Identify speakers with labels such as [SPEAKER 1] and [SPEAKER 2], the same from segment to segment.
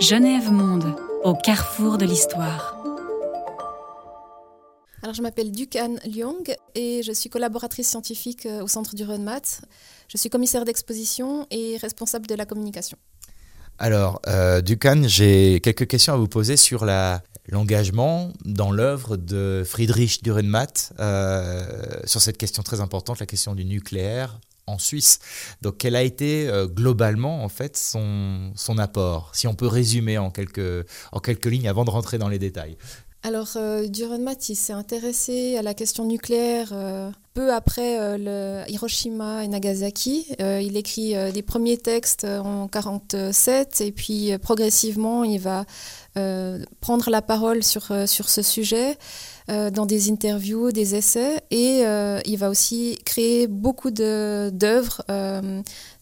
[SPEAKER 1] Genève Monde, au carrefour de l'histoire.
[SPEAKER 2] Alors, je m'appelle Dukan Lyong et je suis collaboratrice scientifique euh, au Centre du RUNMAT. Je suis commissaire d'exposition et responsable de la communication.
[SPEAKER 3] Alors, euh, Dukan, j'ai quelques questions à vous poser sur l'engagement dans l'œuvre de Friedrich Dürrenmatt euh, sur cette question très importante, la question du nucléaire en Suisse. Donc, quel a été euh, globalement en fait son, son apport Si on peut résumer en quelques, en quelques lignes avant de rentrer dans les détails?
[SPEAKER 2] Alors, euh, s'est intéressé à la question nucléaire euh, peu après euh, Hiroshima et Nagasaki. Euh, il écrit des premiers textes en 1947 et puis progressivement, il va prendre la parole sur, sur ce sujet dans des interviews, des essais et il va aussi créer beaucoup d'œuvres,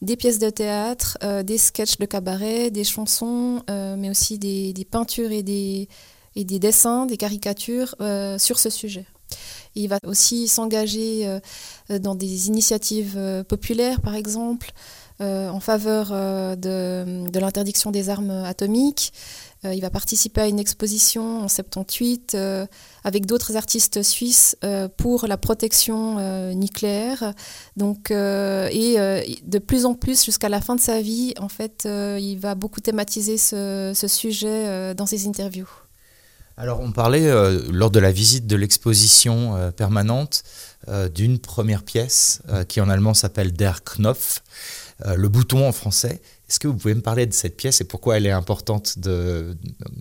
[SPEAKER 2] des pièces de théâtre, des sketchs de cabaret, des chansons, mais aussi des peintures et des et des dessins, des caricatures euh, sur ce sujet. Il va aussi s'engager euh, dans des initiatives euh, populaires, par exemple, en faveur de, de l'interdiction des armes atomiques. il va participer à une exposition en 78 avec d'autres artistes suisses pour la protection nucléaire. Donc, et de plus en plus, jusqu'à la fin de sa vie, en fait, il va beaucoup thématiser ce, ce sujet dans ses interviews.
[SPEAKER 3] Alors on parlait euh, lors de la visite de l'exposition euh, permanente euh, d'une première pièce qui en allemand s'appelle Der Knopf, le bouton en français. Est-ce que vous pouvez me parler de cette pièce et pourquoi elle est importante de,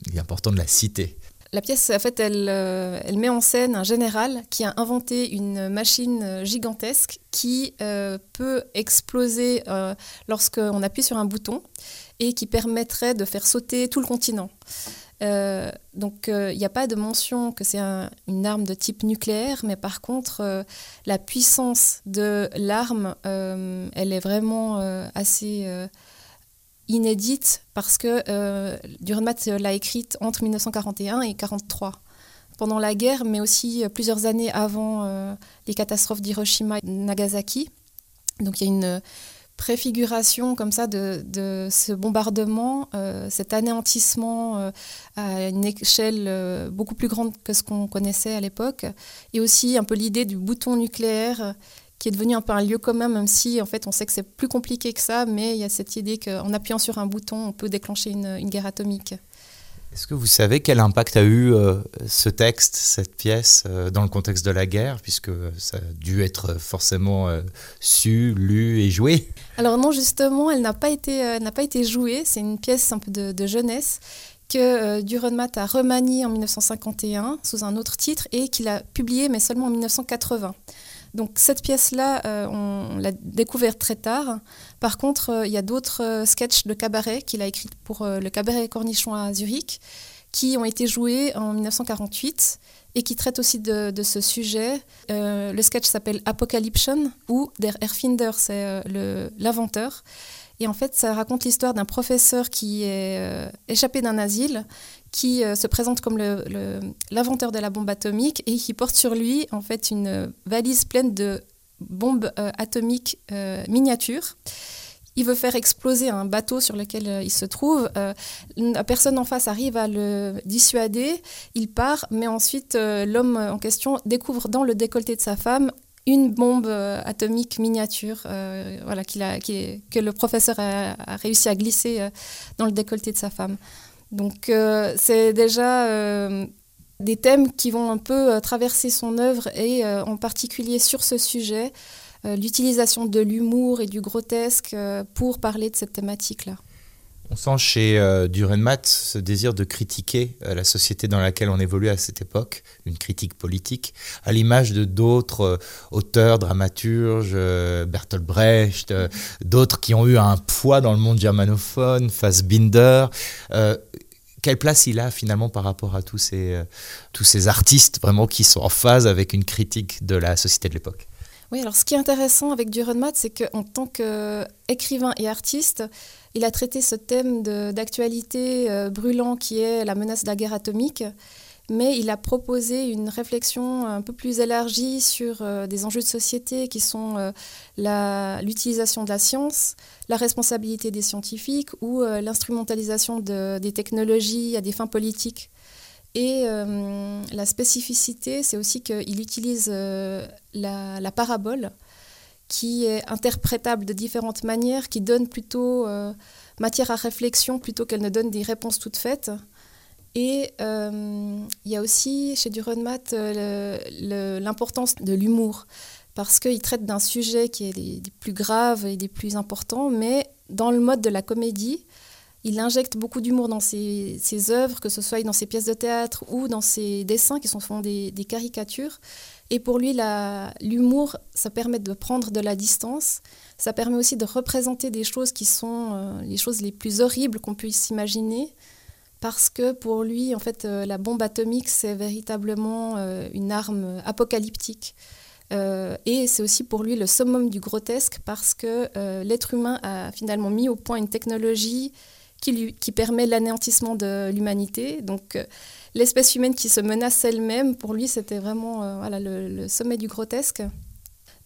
[SPEAKER 3] il est important de la citer?
[SPEAKER 2] La pièce, en fait, elle, elle, met en scène un général qui a inventé une machine gigantesque qui peut exploser lorsqu'on appuie sur un bouton et qui permettrait de faire sauter tout le continent. Euh, donc il euh, n'y a pas de mention que c'est une arme de type nucléaire, mais par contre euh, la puissance de l'arme, elle est vraiment assez inédite parce que Dürrenmatt l'a écrite entre 1941 et 1943 pendant la guerre, mais aussi plusieurs années avant les catastrophes d'Hiroshima et Nagasaki. Donc il y a une préfiguration comme ça de, ce bombardement, euh, cet anéantissement euh, à une échelle euh, beaucoup plus grande que ce qu'on connaissait à l'époque, et aussi un peu l'idée du bouton nucléaire qui est devenu un peu un lieu commun, même si en fait on sait que c'est plus compliqué que ça, mais il y a cette idée qu'en appuyant sur un bouton, on peut déclencher une guerre atomique.
[SPEAKER 3] Est-ce que vous savez quel impact a eu euh, ce texte, cette pièce, euh, dans le contexte de la guerre, puisque ça a dû être forcément euh, su, lu et joué?
[SPEAKER 2] Alors non, justement, elle n'a pas été, pas été jouée. C'est une pièce un peu de, jeunesse que Dürrenmatt a remaniée en 1951 sous un autre titre et qu'il a publiée, mais seulement en 1980. Donc cette pièce-là, on, l'a découverte très tard. Par contre, euh, il y a d'autres euh, sketchs de cabaret qu'il a écrits pour le cabaret Cornichon à Zurich, qui ont été joués en 1948 et qui traitent aussi de, ce sujet. le sketch s'appelle Apocalyption ou Der Erfinder, c'est l'inventeur. Et en fait, ça raconte l'histoire d'un professeur qui est échappé d'un asile qui euh, se présente comme l'inventeur de la bombe atomique et qui porte sur lui en fait une valise pleine de bombes euh, atomiques euh, miniatures. Il veut faire exploser un bateau sur lequel il se trouve. la personne en face arrive à le dissuader. Il part, mais ensuite l'homme en question découvre dans le décolleté de sa femme une bombe atomique miniature voilà, a, que le professeur a, réussi à glisser dans le décolleté de sa femme. Donc euh, c'est déjà euh, des thèmes qui vont un peu euh, traverser son œuvre et en particulier sur ce sujet, l'utilisation de l'humour et du grotesque pour parler de cette thématique-là.
[SPEAKER 3] On sent chez euh, Durenmatt ce désir de critiquer la société dans laquelle on évolue à cette époque, une critique politique, à l'image de d'autres auteurs, dramaturges, Bertolt Brecht, d'autres qui ont eu un poids dans le monde germanophone, Fassbinder quelle place il a finalement par rapport à tous ces, euh, tous ces artistes vraiment qui sont en phase avec une critique de la société de l'époque?
[SPEAKER 2] Oui, alors ce qui est intéressant avec Dürrenmatt, c'est qu'en tant qu'écrivain et artiste, il a traité ce thème d'actualité euh, brûlant qui est la menace de la guerre atomique, mais il a proposé une réflexion un peu plus élargie sur euh, des enjeux de société qui sont euh, l'utilisation de la science, la responsabilité des scientifiques ou euh, l'instrumentalisation des technologies à des fins politiques. Et la spécificité, c'est aussi qu'il utilise la, la, parabole qui est interprétable de différentes manières, qui donne plutôt matière à réflexion plutôt qu'elle ne donne des réponses toutes faites. Et euh, il y a aussi chez Durenmatt euh, l'importance de l'humour, parce qu'il traite d'un sujet qui est des, plus graves et des plus importants, mais dans le mode de la comédie, il injecte beaucoup d'humour dans ses, œuvres, que ce soit dans ses pièces de théâtre ou dans ses dessins qui sont des, des caricatures. Et pour lui, l'humour, ça permet de prendre de la distance. Ça permet aussi de représenter des choses qui sont euh, les choses les plus horribles qu'on puisse imaginer parce que pour lui, en fait, euh, la bombe atomique, c'est véritablement euh, une arme apocalyptique. Euh, et c'est aussi pour lui le summum du grotesque parce que l'être humain a finalement mis au point une technologie qui, lui, qui permet l'anéantissement de l'humanité. Donc l'espèce humaine qui se menace elle-même, pour lui, c'était vraiment voilà, le, sommet du grotesque.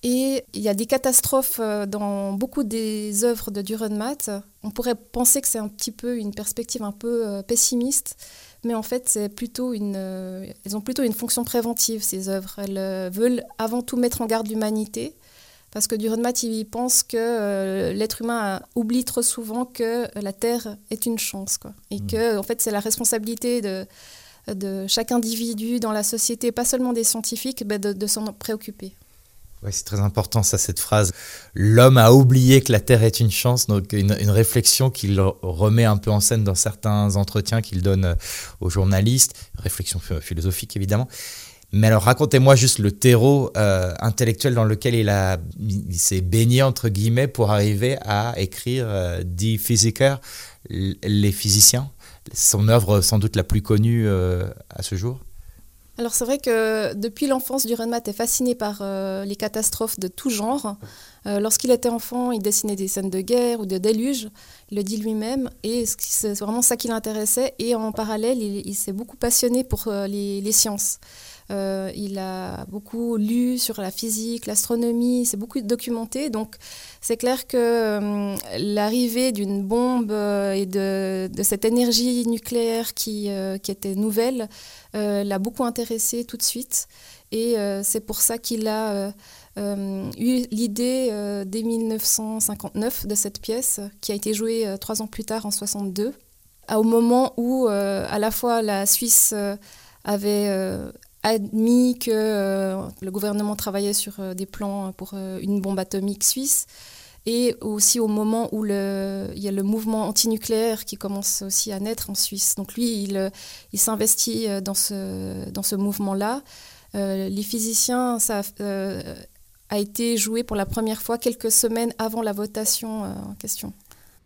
[SPEAKER 2] Et il y a des catastrophes euh, dans beaucoup des œuvres de Dürrenmatt. On pourrait penser que c'est un petit peu une perspective un peu euh, pessimiste, mais en fait, c'est plutôt une, euh, elles ont plutôt une fonction préventive, ces œuvres. Elles veulent avant tout mettre en garde l'humanité, parce que Dürrenmatt, il pense que l'être humain oublie trop souvent que la Terre est une chance, quoi. et mmh. que en fait, c'est la responsabilité de, de chaque individu dans la société, pas seulement des scientifiques, de, de s'en préoccuper.
[SPEAKER 3] C'est très important ça, cette phrase. L'homme a oublié que la Terre est une chance, donc une, réflexion qu'il remet un peu en scène dans certains entretiens qu'il donne euh, aux journalistes, réflexion philosophique évidemment. Mais alors racontez-moi juste le terreau euh, intellectuel dans lequel il, a, s'est baigné entre guillemets pour arriver à écrire euh, Die Physiker, les physiciens, son œuvre sans doute la plus connue à ce jour.
[SPEAKER 2] Alors c'est vrai que depuis l'enfance, Dürrenmatt est fasciné par euh, les catastrophes de tout genre. Euh, lorsqu'il était enfant, il dessinait des scènes de guerre ou de déluge, il le dit lui-même, et c'est vraiment ça qui l'intéressait. Et en parallèle, il, s'est beaucoup passionné pour euh, les, sciences. Il a beaucoup lu sur la physique, l'astronomie, il s'est beaucoup documenté. Donc c'est clair que l'arrivée d'une bombe et de, cette énergie nucléaire qui, était nouvelle, euh, l'a beaucoup intéressé tout de suite. Et euh, c'est pour ça qu'il a euh, eu l'idée dès 1959 de cette pièce, qui a été jouée trois ans plus tard, en 62, au moment où à la fois la Suisse avait admis que le gouvernement travaillait sur des plans pour une bombe atomique suisse, et aussi au moment où le, il y a le mouvement antinucléaire qui commence aussi à naître en Suisse. Donc lui, il, il s'investit euh, dans ce, dans ce mouvement-là. Euh, les physiciens, ça euh, a été joué pour la première fois quelques semaines avant la votation en question.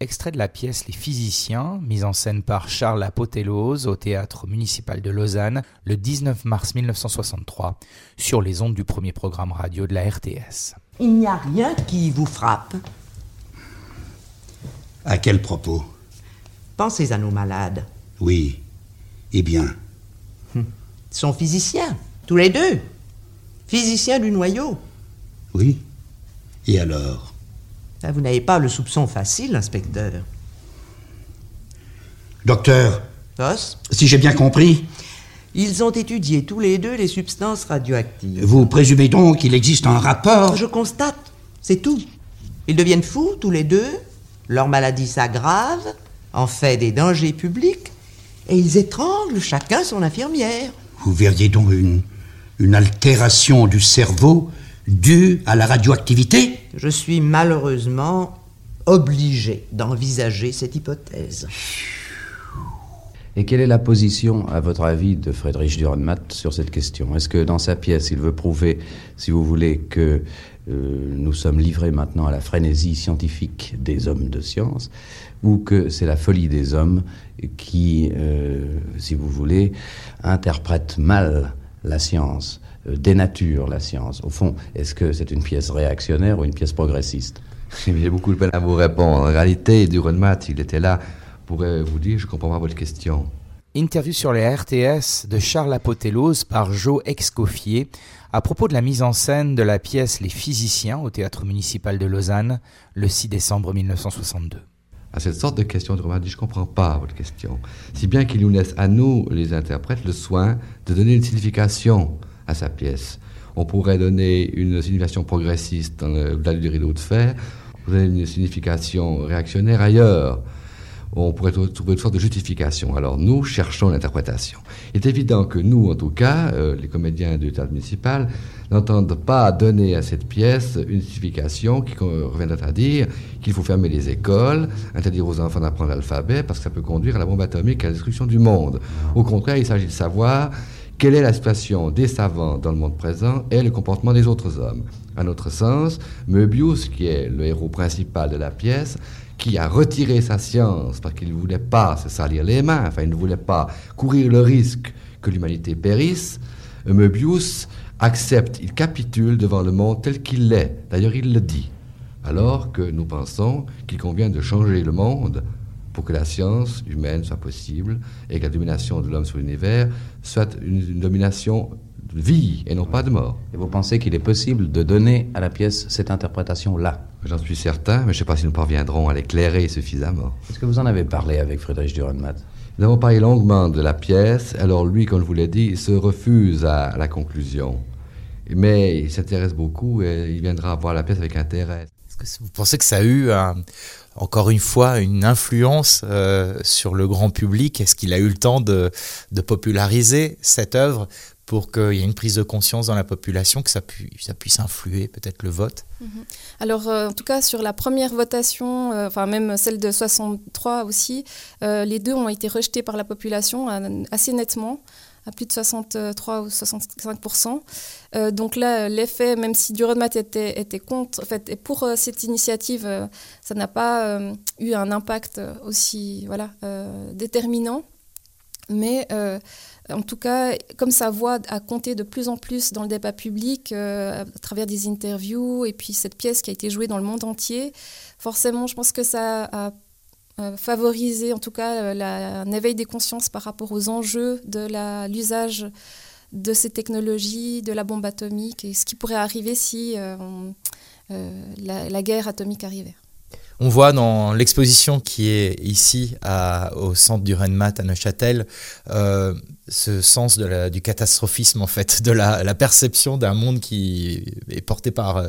[SPEAKER 4] Extrait de la pièce Les physiciens, mise en scène par Charles Apothelos au théâtre municipal de Lausanne le 19 mars 1963 sur les ondes du premier programme radio de la RTS.
[SPEAKER 5] Il n'y a rien qui vous frappe.
[SPEAKER 6] À quel propos?
[SPEAKER 5] Pensez à nos malades.
[SPEAKER 6] Oui. Eh bien
[SPEAKER 5] Ils sont physiciens, tous les deux. Physiciens du noyau.
[SPEAKER 6] Oui. Et alors?
[SPEAKER 5] Vous n'avez pas le soupçon facile, inspecteur.
[SPEAKER 6] Docteur
[SPEAKER 5] Boss?
[SPEAKER 6] Si j'ai bien compris,
[SPEAKER 5] ils ont étudié tous les deux les substances radioactives.
[SPEAKER 6] Vous présumez donc qu'il existe un rapport
[SPEAKER 5] Je constate, c'est tout. Ils deviennent fous tous les deux, leur maladie s'aggrave, en fait des dangers publics, et ils étranglent chacun son infirmière.
[SPEAKER 6] Vous verriez donc une, une altération du cerveau due à la radioactivité?
[SPEAKER 5] Je suis malheureusement obligé d'envisager cette hypothèse.
[SPEAKER 7] Et quelle est la position, à votre avis, de Friedrich Dürrenmatt sur cette question? Est-ce que dans sa pièce, il veut prouver, si vous voulez, que euh, nous sommes livrés maintenant à la frénésie scientifique des hommes de science, ou que c'est la folie des hommes qui, euh, si vous voulez, interprète mal la science, euh, dénature la science Au fond, est-ce que c'est une pièce réactionnaire ou une pièce progressiste?
[SPEAKER 8] J'ai beaucoup de peine à vous répondre. En réalité, Dürrenmatt, il était là pourrais vous dire, je comprends pas votre question.
[SPEAKER 4] Interview sur les RTS de Charles Apotelos par Joe Excoffier à propos de la mise en scène de la pièce Les Physiciens au théâtre municipal de Lausanne le 6 décembre 1962
[SPEAKER 8] à cette sorte de question, de dit, je ne comprends pas votre question. Si bien qu'il nous laisse à nous, les interprètes, le soin de donner une signification à sa pièce. On pourrait donner une signification progressiste dans le, du rideau de fer, donner une signification réactionnaire ailleurs on pourrait trouver une sorte de justification. Alors nous cherchons l'interprétation. Il est évident que nous, en tout cas, euh, les comédiens du théâtre municipal, n'entendent pas donner à cette pièce une justification qui reviendrait à dire qu'il faut fermer les écoles, interdire aux enfants d'apprendre l'alphabet, parce que ça peut conduire à la bombe atomique, à la destruction du monde. Au contraire, il s'agit de savoir quelle est la situation des savants dans le monde présent et le comportement des autres hommes? À notre sens, Möbius, qui est le héros principal de la pièce, qui a retiré sa science parce qu'il ne voulait pas se salir les mains, enfin il ne voulait pas courir le risque que l'humanité périsse, Möbius accepte, il capitule devant le monde tel qu'il l'est. D'ailleurs, il le dit. Alors que nous pensons qu'il convient de changer le monde pour que la science humaine soit possible et que la domination de l'homme sur l'univers soit une domination de vie et non pas de mort.
[SPEAKER 7] Et vous pensez qu'il est possible de donner à la pièce cette interprétation-là?
[SPEAKER 8] J'en suis certain, mais je ne sais pas si nous parviendrons à l'éclairer suffisamment.
[SPEAKER 7] Est-ce que vous en avez parlé avec Friedrich Dürrenmatt
[SPEAKER 8] Nous avons parlé longuement de la pièce, alors lui, comme je vous l'ai dit, il se refuse à la conclusion. Mais il s'intéresse beaucoup et il viendra voir la pièce avec intérêt.
[SPEAKER 3] Vous pensez que ça a eu, encore une fois, une influence euh, sur le grand public? Est-ce qu'il a eu le temps de, populariser cette œuvre pour qu'il y ait une prise de conscience dans la population, que ça, puisse influer peut-être le vote?
[SPEAKER 2] Mhm. Alors, euh, en tout cas, sur la première votation, euh, enfin même celle de 63 aussi, les deux ont été rejetés par la population assez nettement plus de 63 ou 65% Donc là, l'effet, même si Durodmat était, était contre, en fait, et pour cette initiative, ça n'a pas eu un impact aussi voilà, déterminant. Mais en tout cas, comme sa voix a compté de plus en plus dans le débat public, euh, à travers des interviews, et puis cette pièce qui a été jouée dans le monde entier, forcément, je pense que ça a favorisé, en tout cas, euh, un éveil des consciences par rapport aux enjeux de l'usage de ces technologies, de la bombe atomique, et ce qui pourrait arriver si euh, la guerre atomique arrivait.
[SPEAKER 3] On voit dans l'exposition qui est ici au centre du Renmat à Neuchâtel euh, ce sens du catastrophisme en fait, de la, perception d'un monde qui est porté par euh,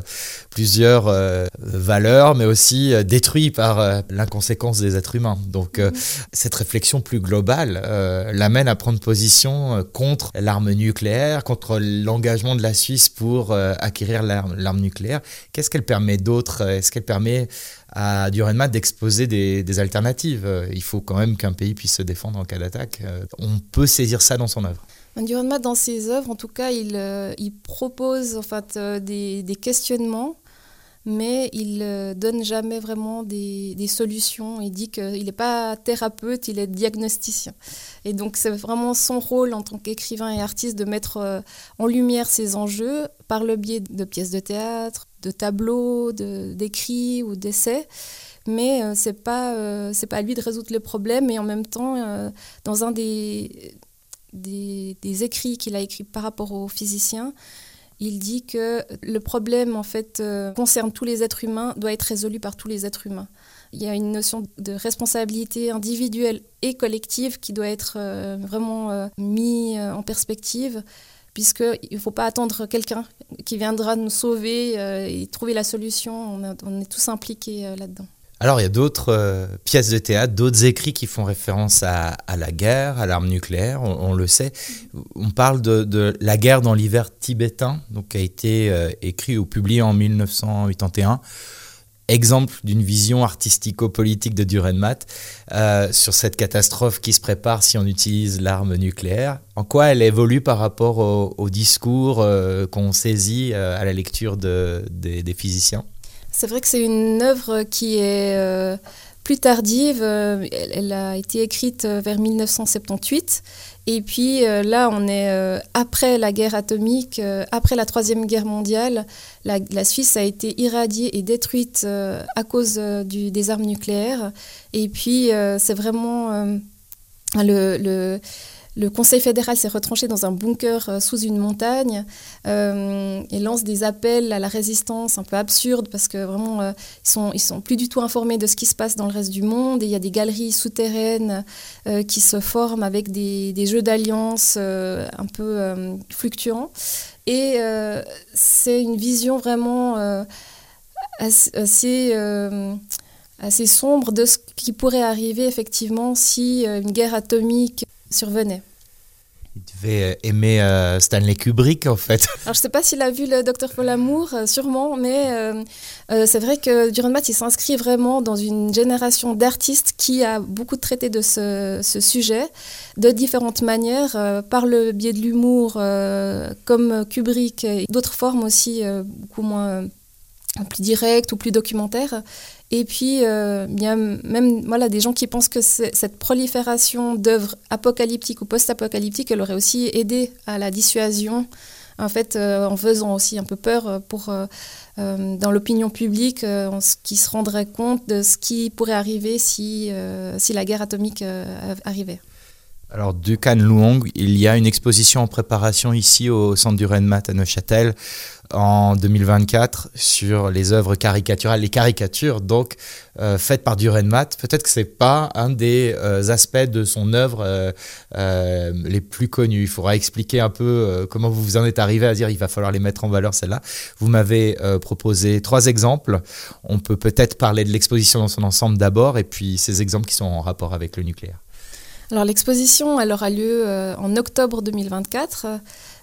[SPEAKER 3] plusieurs euh, valeurs, mais aussi détruit par l'inconséquence des êtres humains. Donc mhm. cette réflexion plus globale l'amène à prendre position contre l'arme nucléaire, contre l'engagement de la Suisse pour acquérir l'arme nucléaire. Qu'est-ce qu'elle permet d'autre? Est-ce qu'elle permet à Durenmat d'exposer des, alternatives. Euh, il faut quand même qu'un pays puisse se défendre en cas d'attaque. Euh, on peut saisir ça dans son œuvre.
[SPEAKER 2] Durenmat, dans ses œuvres, en tout cas, il, euh, propose en fait, des questionnements mais il ne donne jamais vraiment des, solutions. Il dit qu'il n'est pas thérapeute, il est diagnosticien. Et donc c'est vraiment son rôle en tant qu'écrivain et artiste de mettre euh, en lumière ces enjeux par le biais de pièces de théâtre, de tableaux, d'écrits ou d'essais. Mais euh, ce n'est pas, euh, pas à lui de résoudre le problème. Et en même temps, dans un des, des, des écrits qu'il a écrits par rapport aux physiciens, il dit que le problème en fait euh, concerne tous les êtres humains, doit être résolu par tous les êtres humains. Il y a une notion de responsabilité individuelle et collective qui doit être euh, vraiment euh, mis en perspective puisqu'il ne faut pas attendre quelqu'un qui viendra nous sauver et trouver la solution. on est tous impliqués là-dedans.
[SPEAKER 3] Alors il y a d'autres euh, pièces de théâtre, d'autres écrits qui font référence à, la guerre, à l'arme nucléaire, on, le sait. On parle de, La guerre dans l'hiver tibétain, donc qui a été euh, écrit ou publié en 1981. Exemple d'une vision artistico-politique de Durenmatt euh, sur cette catastrophe qui se prépare si on utilise l'arme nucléaire. En quoi elle évolue par rapport au, discours qu'on saisit à la lecture des physiciens?
[SPEAKER 2] C'est vrai que c'est une œuvre qui est euh, plus tardive. Euh, elle, a été écrite euh, vers 1978. Et puis là, on est après la guerre atomique, après la Troisième Guerre mondiale. La, Suisse a été irradiée et détruite à cause des armes nucléaires. Et puis, c'est vraiment le, le Conseil fédéral s'est retranché dans un bunker euh, sous une montagne euh, et lance des appels à la résistance un peu absurdes parce que vraiment euh, ils sont sont plus du tout informés de ce qui se passe dans le reste du monde. Il y a des galeries souterraines qui se forment avec des, jeux d'alliance un peu fluctuants. Et c'est une vision vraiment assez sombre de ce qui pourrait arriver effectivement si une guerre atomique survenait.
[SPEAKER 3] Il devait euh, aimer euh, Stanley Kubrick en fait.
[SPEAKER 2] Alors je ne sais pas s'il a vu le Docteur Paul Amour, euh, sûrement, mais c'est vrai que Matt il s'inscrit vraiment dans une génération d'artistes qui a beaucoup traité de ce, sujet de différentes manières, par le biais de l'humour, comme Kubrick, et d'autres formes aussi beaucoup moins plus directes ou plus documentaires. Et puis, euh, il y a même des gens qui pensent que cette prolifération d'œuvres apocalyptiques ou post-apocalyptiques, elle aurait aussi aidé à la dissuasion, en fait, euh, en faisant aussi un peu peur euh, dans l'opinion publique, qui se rendrait compte de ce qui pourrait arriver si la guerre atomique arrivait.
[SPEAKER 3] Alors, Ducan Luong, il y a une exposition en préparation ici au centre du Renmat à Neuchâtel en 2024 sur les œuvres caricaturales, les caricatures donc euh, faites par Durenmat. Peut-être que c'est pas un des euh, aspects de son œuvre euh, les plus connus. Il faudra expliquer un peu comment vous vous en êtes arrivé à dire il va falloir les mettre en valeur celles-là. Vous m'avez proposé trois exemples. On peut peut-être parler de l'exposition dans son ensemble d'abord et puis ces exemples qui sont en rapport avec le nucléaire.
[SPEAKER 2] Alors l'exposition, elle aura lieu en octobre 2024.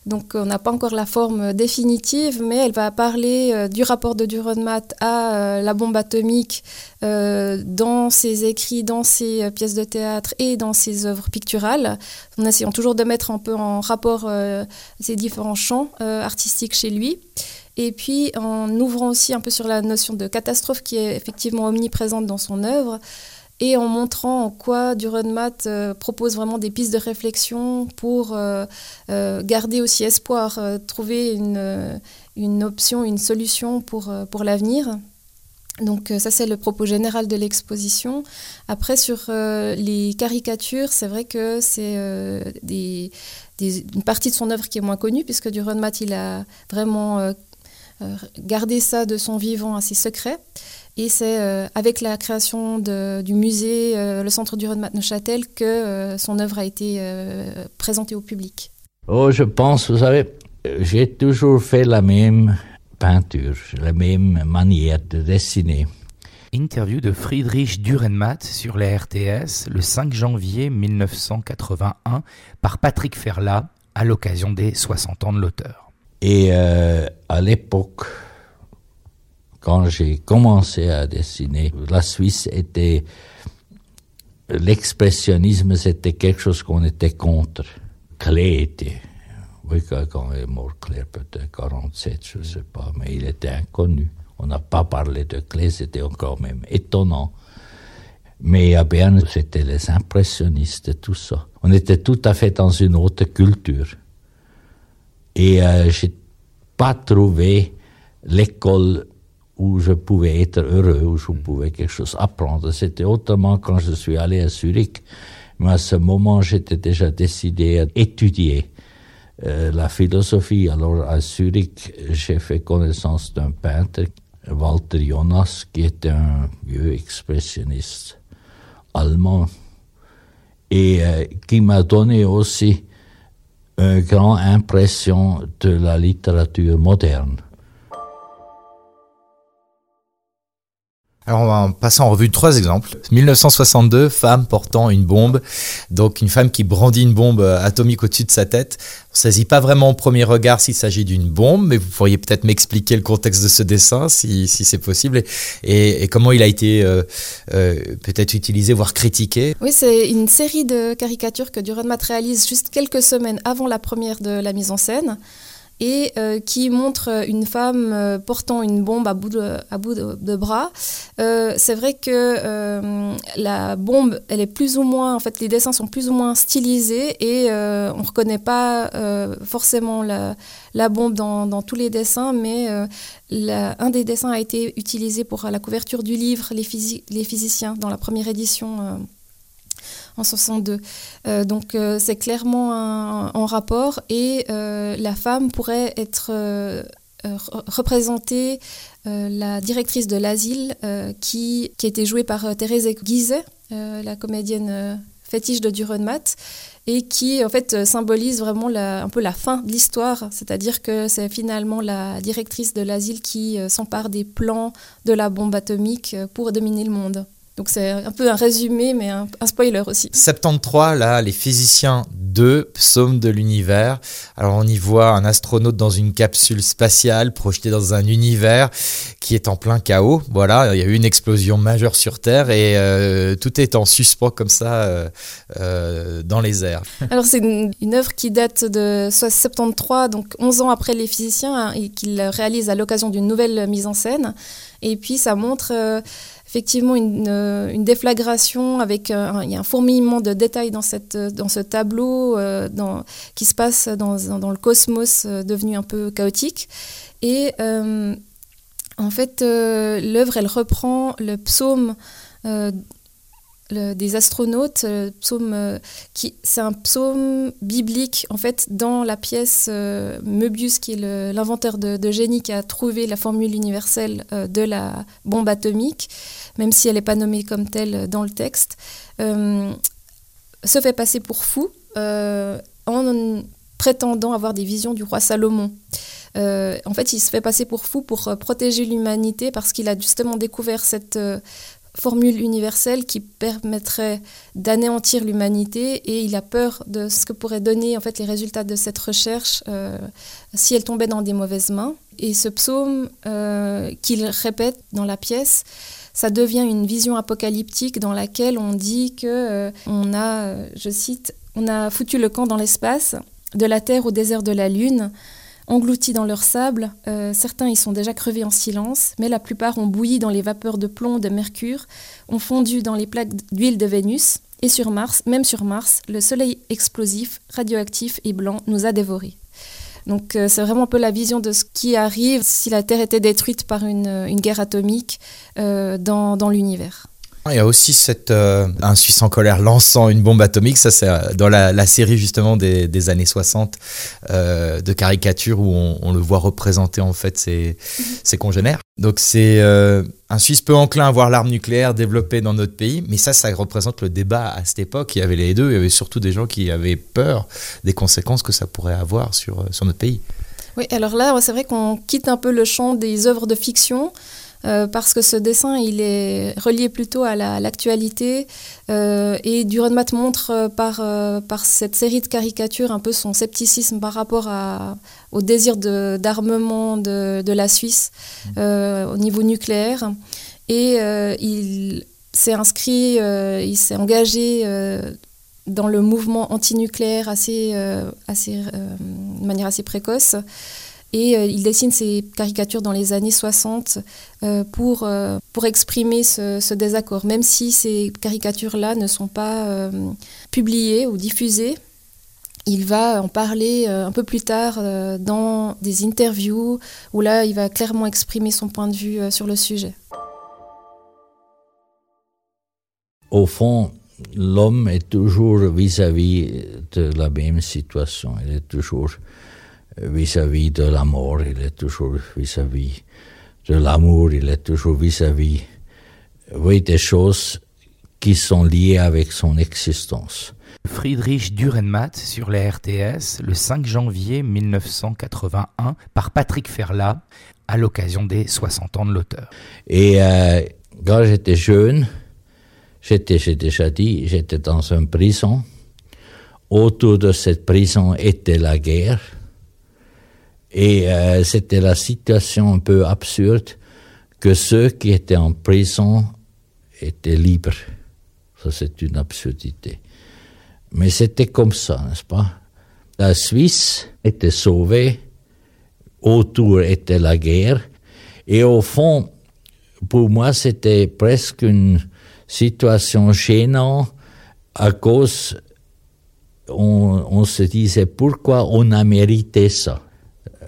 [SPEAKER 2] Donc on n'a pas encore la forme définitive, mais elle va parler euh, du rapport de Duronmat à euh, la bombe atomique euh, dans ses écrits, dans ses pièces de théâtre et dans ses œuvres picturales, en essayant toujours de mettre un peu en rapport ces différents champs artistiques chez lui. Et puis en ouvrant aussi un peu sur la notion de catastrophe qui est effectivement omniprésente dans son œuvre et en montrant en quoi Durenmat euh, propose vraiment des pistes de réflexion pour euh, euh, garder aussi espoir, trouver une, option, une solution pour, pour l'avenir. Donc ça c'est le propos général de l'exposition. Après sur les caricatures, c'est vrai que c'est une partie de son œuvre qui est moins connue puisque Durenmat il a vraiment gardé ça de son vivant assez secret. Et c'est euh, avec la création du musée, euh, le centre du Rodmat Neuchâtel, que euh, son œuvre a été présentée au public.
[SPEAKER 9] Oh, je pense, vous savez, j'ai toujours fait la même peinture, la même manière de dessiner.
[SPEAKER 4] Interview de Friedrich Dürrenmatt sur la RTS le 5 janvier 1981 par Patrick Ferlat à l'occasion des 60 ans de l'auteur.
[SPEAKER 9] Et à l'époque, quand j'ai commencé à dessiner, la Suisse était l'expressionnisme, c'était quelque chose qu'on était contre. Clé était, oui, quand il est mort, Claire, peut-être 47, je ne sais pas, mais il était inconnu. On n'a pas parlé de Clé, c'était encore même étonnant. Mais à Berne, c'était les impressionnistes, tout ça. On était tout à fait dans une autre culture. Et euh, j'ai pas trouvé l'école où je pouvais être heureux, où je pouvais quelque chose apprendre. C'était autrement quand je suis allé à Zurich. Mais à ce moment, j'étais déjà décidé à étudier euh, la philosophie. Alors à Zurich, j'ai fait connaissance d'un peintre, Walter Jonas, qui était un vieux expressionniste allemand et euh, qui m'a donné aussi grande impression de la littérature moderne.
[SPEAKER 3] Alors on va passer en revue trois exemples. 1962, femme portant une bombe, donc une femme qui brandit une bombe euh, atomique au-dessus de sa tête. On ne saisit pas vraiment au premier regard s'il s'agit d'une bombe, mais vous pourriez peut-être m'expliquer le contexte de ce dessin, si, c'est possible, et, comment il a été euh, euh, peut-être utilisé, voire critiqué.
[SPEAKER 2] Oui, c'est une série de caricatures que Duran réalise juste quelques semaines avant la première de la mise en scène et euh, qui montre une femme euh, portant une bombe à bout de, bras. Euh, c'est vrai que la bombe, elle est plus ou moins, en fait, les dessins sont plus ou moins stylisés et on ne reconnaît pas forcément la, bombe dans, tous les dessins, mais un des dessins a été utilisé pour la couverture du livre les physiciens dans la première édition en 62. donc c'est clairement en rapport et la femme pourrait être représentée la directrice de l'asile qui, qui été jouée par Thérèse Guizet, la comédienne fétiche de Durenmat et qui en fait symbolise vraiment un peu la fin de l'histoire, c'est-à-dire que c'est finalement la directrice de l'asile qui euh, s'empare des plans de la bombe atomique euh, pour dominer le monde. Donc c'est un peu un résumé, mais un, spoiler aussi.
[SPEAKER 3] 73, là, les physiciens 2, psaume de l'univers. Alors on y voit un astronaute dans une capsule spatiale projeté dans un univers qui est en plein chaos. Voilà, il y a eu une explosion majeure sur Terre et euh, tout est en suspens comme ça euh, euh, dans les airs.
[SPEAKER 2] Alors c'est une, œuvre qui date de 73, donc 11 ans après les physiciens, hein, et qu'il réalise à l'occasion d'une nouvelle mise en scène. Et puis ça montre effectivement une, euh, une déflagration avec euh, un, il y a un fourmillement de détails dans, cette, dans ce tableau euh, qui se passe dans, dans le cosmos devenu un peu chaotique. Et en fait, l'œuvre, elle reprend le psaume des astronautes, euh, psaume, euh, qui, c'est un psaume biblique en fait dans la pièce euh, Möbius, qui est l'inventeur de, génie qui a trouvé la formule universelle de la bombe atomique, même si elle n'est pas nommée comme telle dans le texte, se fait passer pour fou en prétendant avoir des visions du roi Salomon. en fait, il se fait passer pour fou pour protéger l'humanité parce qu'il a justement découvert cette formule universelle qui permettrait d'anéantir l'humanité et il a peur de ce que pourraient donner en fait les résultats de cette recherche euh, si elle tombait dans des mauvaises mains. Et ce psaume euh, qu'il répète dans la pièce, ça devient une vision apocalyptique dans laquelle on dit que euh, on a, je cite, on a foutu le camp dans l'espace, de la Terre au désert de la Lune engloutis dans leur sable. Euh, certains y sont déjà crevés en silence, mais la plupart ont bouilli dans les vapeurs de plomb, de mercure, ont fondu dans les plaques d'huile de Vénus. Et sur Mars, même sur Mars, le soleil explosif, radioactif et blanc nous a dévorés. Donc euh, c'est vraiment un peu la vision de ce qui arrive si la Terre était détruite par une, guerre atomique euh, dans l'univers.
[SPEAKER 3] Il y a aussi cette, euh, un Suisse en colère lançant une bombe atomique, ça c'est euh, dans la, série justement des, années 60 euh, de caricatures où on, le voit représenter en fait ses, ses congénères. Donc c'est un Suisse peu enclin à voir l'arme nucléaire développée dans notre pays, mais ça, ça représente le débat à cette époque. Il y avait les deux, il y avait surtout des gens qui avaient peur des conséquences que ça pourrait avoir sur, sur notre pays.
[SPEAKER 2] Oui, alors là, c'est vrai qu'on quitte un peu le champ des œuvres de fiction. Euh, parce que ce dessin, il est relié plutôt à l'actualité. Euh, et Durenmat montre euh, par, par cette série de caricatures un peu son scepticisme par rapport à, au désir d'armement de, de, la Suisse mmh. au niveau nucléaire. Et il s'est inscrit, il s'est engagé dans le mouvement antinucléaire assez, assez, de manière assez précoce. Et euh, il dessine ses caricatures dans les années 60 euh, pour, euh, pour exprimer ce, désaccord, même si ces caricatures-là ne sont pas publiées ou diffusées. Il va en parler un peu plus tard dans des interviews où là, il va clairement exprimer son point de vue sur le sujet.
[SPEAKER 9] Au fond, l'homme est toujours vis-à-vis -vis de la même situation. Il est toujours vis-à-vis de la mort, il est toujours vis-à-vis de l'amour, il est toujours vis-à-vis, oui, des choses qui sont liées avec son existence.
[SPEAKER 4] Friedrich Dürrenmatt sur la RTS le 5 janvier 1981 par Patrick Ferla à l'occasion des 60 ans de l'auteur.
[SPEAKER 9] Et euh, quand j'étais jeune, j'étais, j'ai déjà dit, j'étais dans une prison. Autour de cette prison était la guerre. Et euh, c'était la situation un peu absurde que ceux qui étaient en prison étaient libres. Ça, c'est une absurdité. Mais c'était comme ça, n'est-ce pas? La Suisse était sauvée, autour était la guerre, et au fond, pour moi, c'était presque une situation gênante à cause, on, on se disait pourquoi on a mérité ça?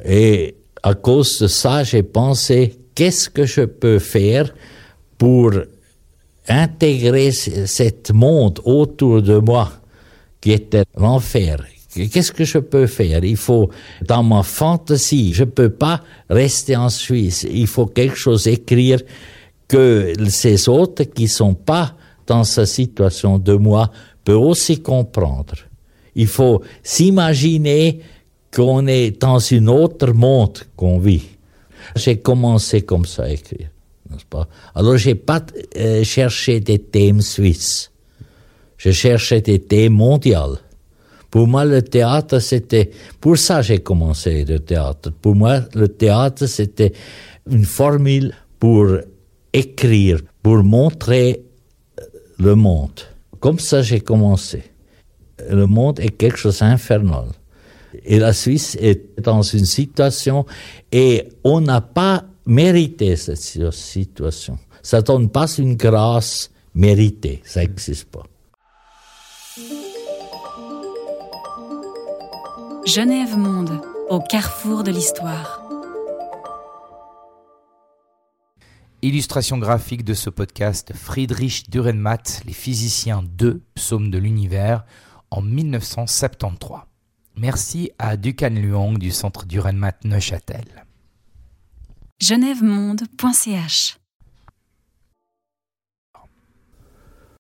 [SPEAKER 9] Et à cause de ça, j'ai pensé, qu'est-ce que je peux faire pour intégrer ce monde autour de moi qui était l'enfer? Qu'est-ce que je peux faire? Il faut, dans ma fantaisie, je peux pas rester en Suisse. Il faut quelque chose écrire que ces autres qui sont pas dans cette situation de moi peuvent aussi comprendre. Il faut s'imaginer qu'on est dans un autre monde qu'on vit. J'ai commencé comme ça à écrire, n'est-ce pas? Alors j'ai pas euh, cherché des thèmes suisses. Je cherchais des thèmes mondiaux. Pour moi, le théâtre, c'était... Pour ça, j'ai commencé le théâtre. Pour moi, le théâtre, c'était une formule pour écrire, pour montrer euh, le monde. Comme ça, j'ai commencé. Le monde est quelque chose d'infernal. Et la Suisse est dans une situation et on n'a pas mérité cette situation. Ça donne pas une grâce méritée. Ça n'existe pas.
[SPEAKER 1] Genève Monde, au carrefour de l'histoire.
[SPEAKER 4] Illustration graphique de ce podcast, Friedrich Dürrenmatt, Les physiciens 2, Psaume de l'univers, en 1973. Merci à Ducan Luong du centre Dürrenmatt Neuchâtel.
[SPEAKER 1] genèvemonde.ch